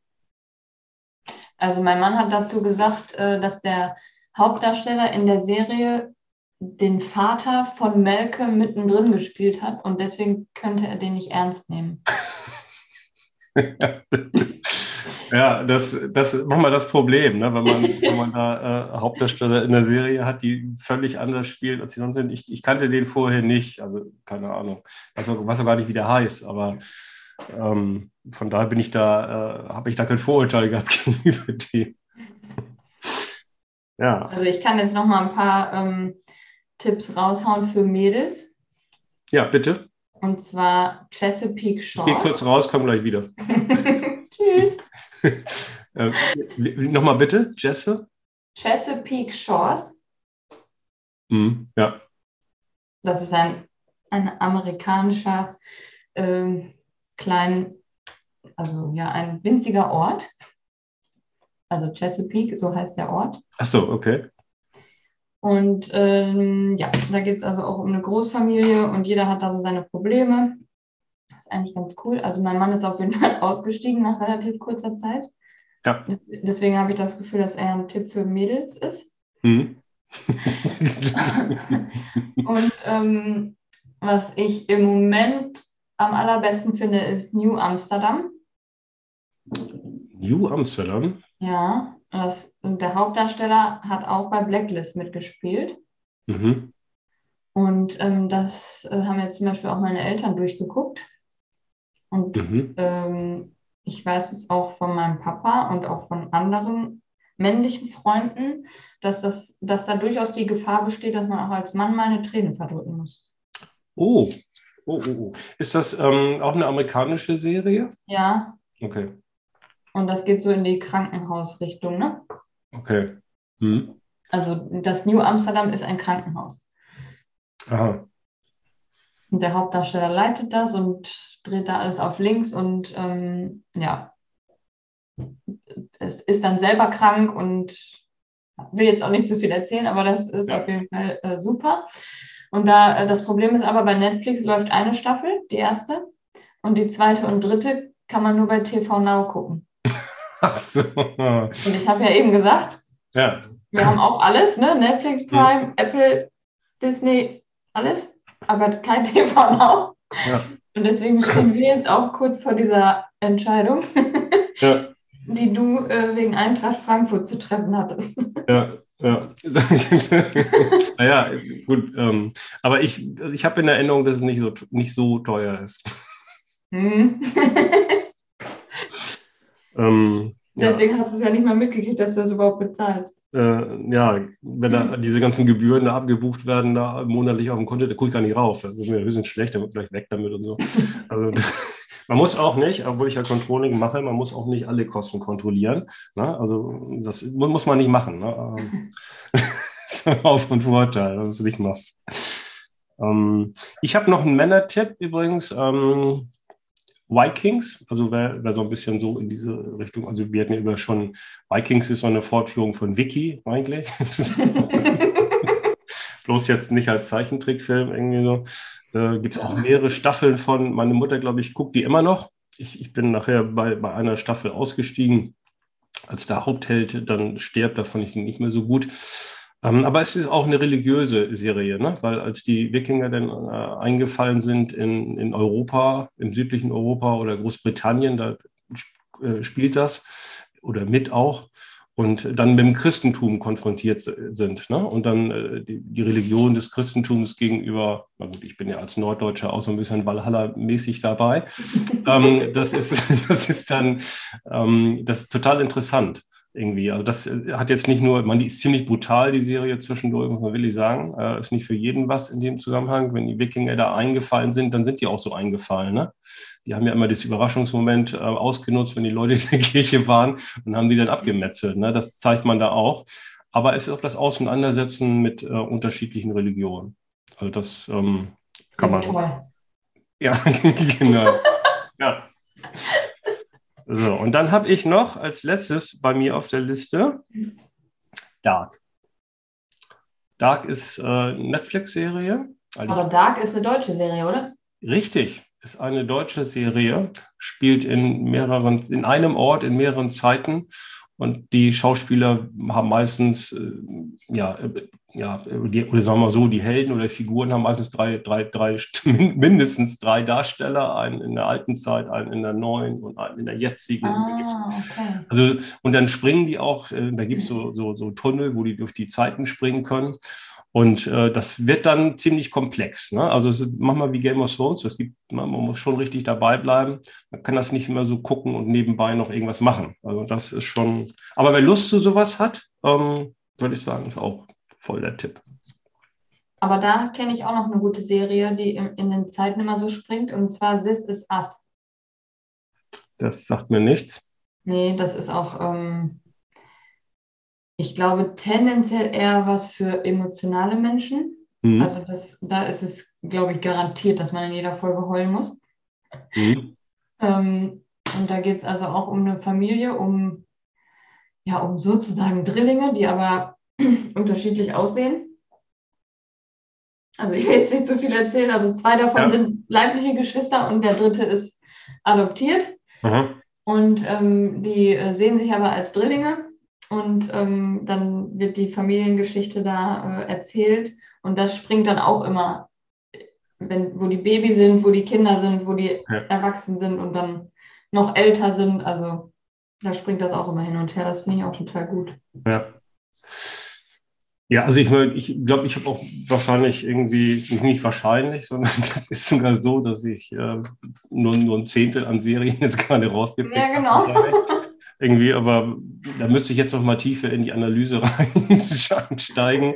Also mein Mann hat dazu gesagt, äh, dass der Hauptdarsteller in der Serie den Vater von Melke mittendrin gespielt hat und deswegen könnte er den nicht ernst nehmen. <laughs> Ja, das, das ist manchmal das Problem, ne? wenn, man, <laughs> wenn man da äh, Hauptdarsteller in der Serie hat, die völlig anders spielen, als sie sonst sind. Ich, ich kannte den vorher nicht, also keine Ahnung, weiß auch, weiß auch gar nicht, wie der heißt, aber ähm, von daher bin ich da, äh, habe ich da kein Vorurteil gehabt <laughs> gegenüber dem. ja. Also ich kann jetzt noch mal ein paar ähm, Tipps raushauen für Mädels. Ja, bitte. Und zwar Chesapeake Shores. Ich gehe kurz raus, komm gleich wieder. <laughs> <laughs> Äh, Nochmal bitte, Jesse? Chesapeake Shores. Mm, ja. Das ist ein, ein amerikanischer äh, klein, also ja, ein winziger Ort. Also Chesapeake, so heißt der Ort. Ach so, okay. Und ähm, ja, da geht es also auch um eine Großfamilie und jeder hat da so seine Probleme. Ist eigentlich ganz cool. Also mein Mann ist auf jeden Fall <laughs> ausgestiegen nach relativ kurzer Zeit. Ja. Deswegen habe ich das Gefühl, dass er ein Tipp für Mädels ist. Mhm. <laughs> Und ähm, was ich im Moment am allerbesten finde, ist New Amsterdam. New Amsterdam? Ja, das, der Hauptdarsteller hat auch bei Blacklist mitgespielt. Mhm. Und ähm, das äh, haben jetzt zum Beispiel auch meine Eltern durchgeguckt. Und Mhm. ähm, ich weiß es auch von meinem Papa und auch von anderen männlichen Freunden, dass, das, dass da durchaus die Gefahr besteht, dass man auch als Mann mal eine Träne verdrücken muss. Oh. Oh, oh, oh. Ist das ähm, auch eine amerikanische Serie? Ja, Okay. und das geht so in die Krankenhausrichtung, ne? Okay. Mhm. Also das New Amsterdam ist ein Krankenhaus. Aha. Und der Hauptdarsteller leitet das und dreht da alles auf links und ähm, ja, ist, ist dann selber krank und will jetzt auch nicht zu viel erzählen, aber das ist Ja. auf jeden Fall äh, super. Und da äh, das Problem ist aber, bei Netflix läuft eine Staffel, die erste, und die zweite und dritte kann man nur bei TV Now gucken. <laughs> Ach so. Und ich habe ja eben gesagt, Ja. wir haben auch alles, ne? Netflix, Prime, Apple, Disney, alles, aber kein <laughs> TV Now. Ja. Und deswegen stehen wir jetzt auch kurz vor dieser Entscheidung, <laughs> Ja. die du äh, wegen Eintracht Frankfurt zu treffen hattest. Ja, ja. <laughs> naja, gut. Ähm, aber ich, ich habe in Erinnerung, dass es nicht so, nicht so teuer ist. Hm. Ähm, ja, Deswegen hast du es ja nicht mal mitgekriegt, dass du das überhaupt bezahlst. Äh, ja, wenn da diese ganzen Gebühren da abgebucht werden, da monatlich auf dem Konto, da gucke ich gar nicht rauf. Das ist mir höchstens schlecht, dann wird gleich weg damit und so. <laughs> Also, <laughs> man muss auch nicht, obwohl ich ja Controlling mache, man muss auch nicht alle Kosten kontrollieren. Ne? Also das mu- muss man nicht machen. Ne? Das ist auch von Vorteil, dass es nicht macht. Ähm, ich habe noch einen Männertipp übrigens. Ähm, Vikings, also wer, wer so ein bisschen so in diese Richtung, also wir hatten ja über schon, Vikings ist so eine Fortführung von Wiki eigentlich. <laughs> Bloß jetzt nicht als Zeichentrickfilm irgendwie so. Äh, Gibt es auch mehrere Staffeln von. Meine Mutter, glaube ich, guckt die immer noch. Ich, ich bin nachher bei, bei einer Staffel ausgestiegen, als der Hauptheld dann stirbt. Da fand ich ihn nicht mehr so gut. Ähm, aber es ist auch eine religiöse Serie, ne? weil als die Wikinger dann äh, eingefallen sind in, in Europa, im südlichen Europa oder Großbritannien, da äh, spielt das oder mit auch und dann mit dem Christentum konfrontiert sind. Ne? Und dann äh, die, die Religion des Christentums gegenüber, na gut, ich bin ja als Norddeutscher auch so ein bisschen Valhalla-mäßig dabei. <laughs> ähm, das, ist, <laughs> das ist dann ähm, das ist total interessant irgendwie. Also das äh, hat jetzt nicht nur, man, die ist ziemlich brutal, die Serie zwischendurch, muss man wirklich sagen. Äh, ist nicht für jeden was in dem Zusammenhang. Wenn die Wikinger da eingefallen sind, dann sind die auch so eingefallen. Ne? Die haben ja immer das Überraschungsmoment äh, ausgenutzt, wenn die Leute <laughs> in der Kirche waren und haben die dann abgemetzelt. Ne? Das zeigt man da auch. Aber es ist auch das Auseinandersetzen mit äh, unterschiedlichen Religionen. Also das ähm, kann man. Ja, <laughs> genau. Ja. <laughs> So, und dann habe ich noch als letztes bei mir auf der Liste Dark. Dark ist äh, eine Netflix-Serie. Aber Dark ist eine deutsche Serie, oder? Richtig, ist eine deutsche Serie, spielt in mehreren, in einem Ort, in mehreren Zeiten. Und die Schauspieler haben meistens, äh, ja, äh, ja, die, oder sagen wir mal so, die Helden oder Figuren haben meistens drei, drei, drei, <laughs> mindestens drei Darsteller, einen in der alten Zeit, einen in der neuen und einen in der jetzigen. Ah, okay. also, und dann springen die auch, äh, da gibt es so, so, so Tunnel, wo die durch die Zeiten springen können. Und äh, das wird dann ziemlich komplex. Ne? Also es ist manchmal wie Game of Thrones, das gibt, man, man muss schon richtig dabei bleiben. Man kann das nicht immer so gucken und nebenbei noch irgendwas machen. Also das ist schon. Aber wer Lust zu sowas hat, ähm, würde ich sagen, ist auch voll der Tipp. Aber da kenne ich auch noch eine gute Serie, die in, in den Zeiten immer so springt, und zwar This is Us. Das sagt mir nichts. Nee, das ist auch, ähm, ich glaube, tendenziell eher was für emotionale Menschen. Mhm. Also das, da ist es, glaube ich, garantiert, dass man in jeder Folge heulen muss. Mhm. Ähm, und da geht es also auch um eine Familie, um, ja, um sozusagen Drillinge, die aber <clears throat> unterschiedlich aussehen. Also ich will jetzt nicht zu viel erzählen. Also zwei davon Ja. sind leibliche Geschwister und der dritte ist adoptiert. Aha. Und ähm, die äh, sehen sich aber als Drillinge. Und ähm, dann wird die Familiengeschichte da äh, erzählt. Und das springt dann auch immer, wenn, wo die Baby sind, wo die Kinder sind, wo die Ja. erwachsen sind und dann noch älter sind. Also da springt das auch immer hin und her. Das finde ich auch total gut. Ja. Ja, also ich, mein, ich glaube, ich habe auch wahrscheinlich irgendwie, nicht wahrscheinlich, <laughs> sondern das ist sogar so, dass ich äh, nur, nur ein Zehntel an Serien jetzt gerade rausgepickt Ja, genau. habe. <laughs> Irgendwie, aber da müsste ich jetzt noch mal tiefer in die Analyse <laughs> reinsteigen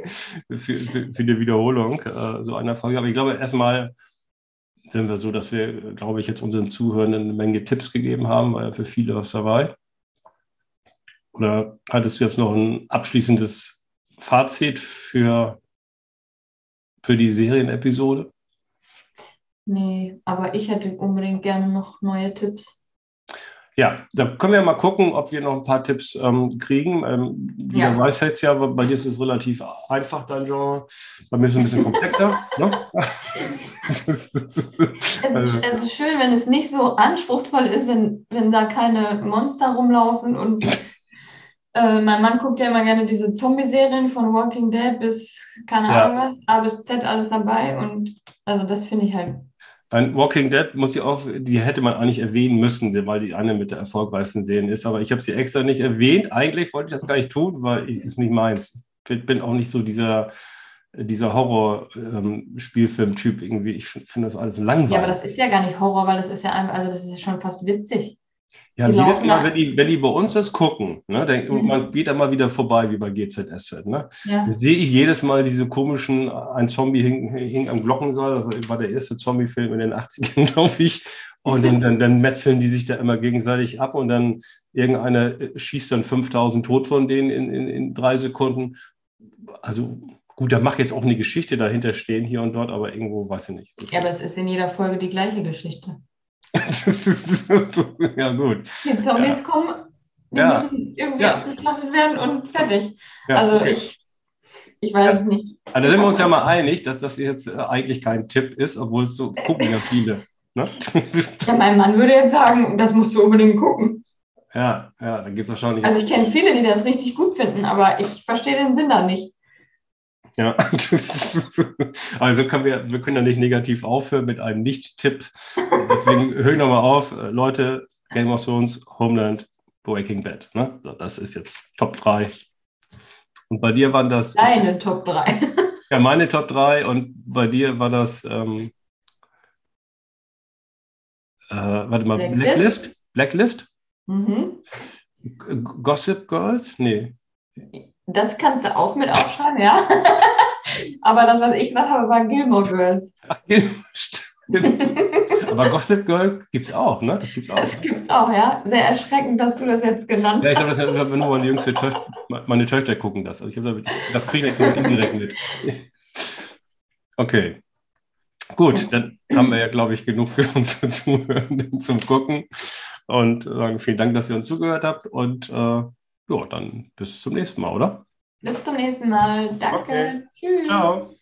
für, für, für die Wiederholung äh, so einer Folge. Aber ich glaube, erstmal sind wir so, dass wir, glaube ich, jetzt unseren Zuhörenden eine Menge Tipps gegeben haben, weil für viele was dabei. Oder hattest du jetzt noch ein abschließendes Fazit für, für die Serienepisode? Nee, aber ich hätte unbedingt gerne noch neue Tipps. Ja, da können wir mal gucken, ob wir noch ein paar Tipps ähm, kriegen. Ähm, Ja. weiß jetzt ja, bei dir ist es relativ einfach, dein Genre. Bei mir ist es ein bisschen komplexer. ne? Es, also, es ist schön, wenn es nicht so anspruchsvoll ist, wenn, wenn da keine Monster rumlaufen und äh, mein Mann guckt ja immer gerne diese Zombie-Serien von Walking Dead bis keine Ja. Ahnung was, A bis Z alles dabei und also das finde ich halt, ein Walking Dead muss ich auch, die hätte man eigentlich erwähnen müssen, weil die eine mit der erfolgreichsten Serien ist. Aber ich habe sie extra nicht erwähnt. Eigentlich wollte ich das gar nicht tun, weil es nicht meins. Ich bin auch nicht so dieser, dieser Horror-Spielfilm-Typ irgendwie. Ich finde find das alles langweilig. ja, aber das ist ja gar nicht Horror, weil das ist ja einfach, also das ist ja schon fast witzig. Ja, Die jedes Mal, wenn die, wenn die bei uns das gucken, ne, dann, und Mhm. man geht da mal wieder vorbei, wie bei GZSZ, ne, Ja. sehe ich jedes Mal diese komischen, ein Zombie hing, hing am Glockenseil, das war der erste Zombie-Film in den 80ern, <laughs> glaube ich, und dann, dann, dann metzeln die sich da immer gegenseitig ab und dann irgendeiner äh, schießt dann 5000 tot von denen in, in, in drei Sekunden. Also gut, da mag jetzt auch eine Geschichte dahinter stehen, hier und dort, aber irgendwo weiß ich nicht. ja, aber es ist in jeder Folge die gleiche Geschichte. <laughs> ja, gut. Die Zombies kommen, die Ja. müssen irgendwie Ja. abgeschlachtet werden und fertig. Ja, also okay. ich, ich weiß es nicht. Also da sind wir uns ja mal einig, dass das jetzt äh, eigentlich kein Tipp ist, obwohl es so gucken ja viele. Ne? <laughs> Ja, mein Mann würde jetzt sagen, das musst du unbedingt gucken. ja, ja, da gibt es wahrscheinlich. Also ich kenne viele, die das richtig gut finden, aber ich verstehe den Sinn da nicht. Ja. <laughs> also können wir, wir können ja nicht negativ aufhören mit einem Nicht-Tipp. Deswegen hören wir mal auf. Leute, Game of Thrones, Homeland, Breaking Bad. Ne? Das ist jetzt Top 3. Und bei dir waren das. Deine Top 3. <laughs> Ja, meine Top 3 und bei dir war das. Ähm, äh, warte mal, Blacklist? Blacklist? Blacklist? Mhm. Gossip Girls? Nee. Das kannst du auch mit aufschreiben, ja. <laughs> aber das, was ich gesagt habe, war Gilmore Girls. Ach, <laughs> stimmt. Aber Gossip Girl gibt es auch, ne? Das gibt's auch. Das gibt's auch, ja. Sehr erschreckend, dass du das jetzt genannt Ja, ich hast. glaube, das ist nur meine jüngste Töchter, meine Töchter gucken das. Also ich glaube, das kriege ich jetzt so indirekt mit. Okay. Gut, dann haben wir ja, glaube ich, genug für unsere Zuhörenden zum Gucken. Und sagen vielen Dank, dass ihr uns zugehört habt. Und äh, ja, dann bis zum nächsten Mal, oder? Bis zum nächsten Mal. Danke. Okay. Tschüss. Ciao.